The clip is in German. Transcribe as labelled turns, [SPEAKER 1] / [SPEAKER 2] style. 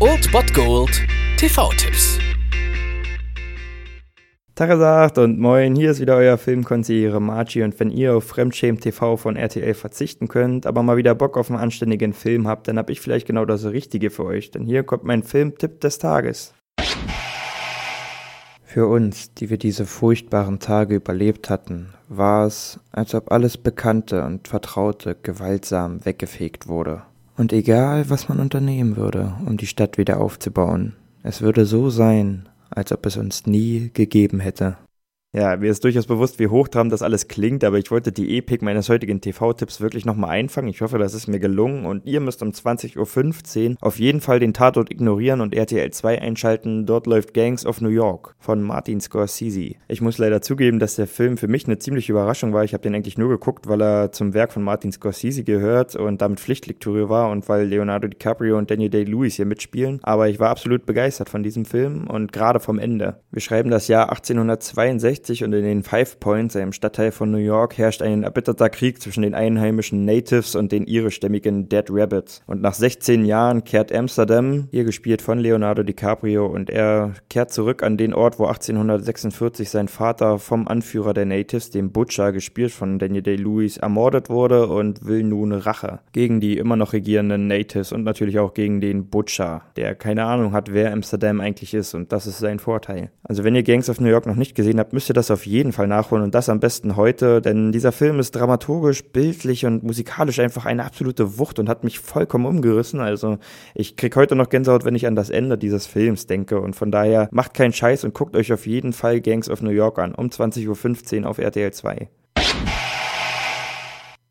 [SPEAKER 1] Old Bot Gold TV-Tipps.
[SPEAKER 2] Tagesagt und moin, hier ist wieder euer Filmkonsigliere Margie und wenn ihr auf Fremdschämen TV von RTL verzichten könnt, aber mal wieder Bock auf einen anständigen Film habt, dann hab ich vielleicht genau das Richtige für euch, denn hier kommt mein Filmtipp des Tages. Für uns, die wir diese furchtbaren Tage überlebt hatten, war es, als ob alles Bekannte und Vertraute gewaltsam weggefegt wurde. Und egal, was man unternehmen würde, um die Stadt wieder aufzubauen, es würde so sein, als ob es uns nie gegeben hätte. Ja, mir ist durchaus bewusst, wie hochtrabend das alles klingt, aber ich wollte die Epik meines heutigen TV-Tipps wirklich nochmal einfangen. Ich hoffe, das ist mir gelungen und ihr müsst um 20.15 Uhr auf jeden Fall den Tatort ignorieren und RTL 2 einschalten. Dort läuft Gangs of New York von Martin Scorsese. Ich muss leider zugeben, dass der Film für mich eine ziemliche Überraschung war. Ich habe den eigentlich nur geguckt, weil er zum Werk von Martin Scorsese gehört und damit Pflichtlektüre war und weil Leonardo DiCaprio und Daniel Day-Lewis hier mitspielen. Aber ich war absolut begeistert von diesem Film und gerade vom Ende. Wir schreiben das Jahr 1862 1960 und in den Five Points, einem Stadtteil von New York, herrscht ein erbitterter Krieg zwischen den einheimischen Natives und den irischstämmigen Dead Rabbits. Und nach 16 Jahren kehrt Amsterdam, hier gespielt von Leonardo DiCaprio, und er kehrt zurück an den Ort, wo 1846 sein Vater vom Anführer der Natives, dem Butcher, gespielt von Daniel Day-Lewis, ermordet wurde und will nun Rache gegen die immer noch regierenden Natives und natürlich auch gegen den Butcher, der keine Ahnung hat, wer Amsterdam eigentlich ist und das ist sein Vorteil. Also wenn ihr Gangs of New York noch nicht gesehen habt, müsst ihr das auf jeden Fall nachholen und das am besten heute, denn dieser Film ist dramaturgisch, bildlich und musikalisch einfach eine absolute Wucht und hat mich vollkommen umgerissen. Also ich krieg heute noch Gänsehaut, wenn ich an das Ende dieses Films denke und von daher macht keinen Scheiß und guckt euch auf jeden Fall Gangs of New York an um 20.15 Uhr auf RTL 2.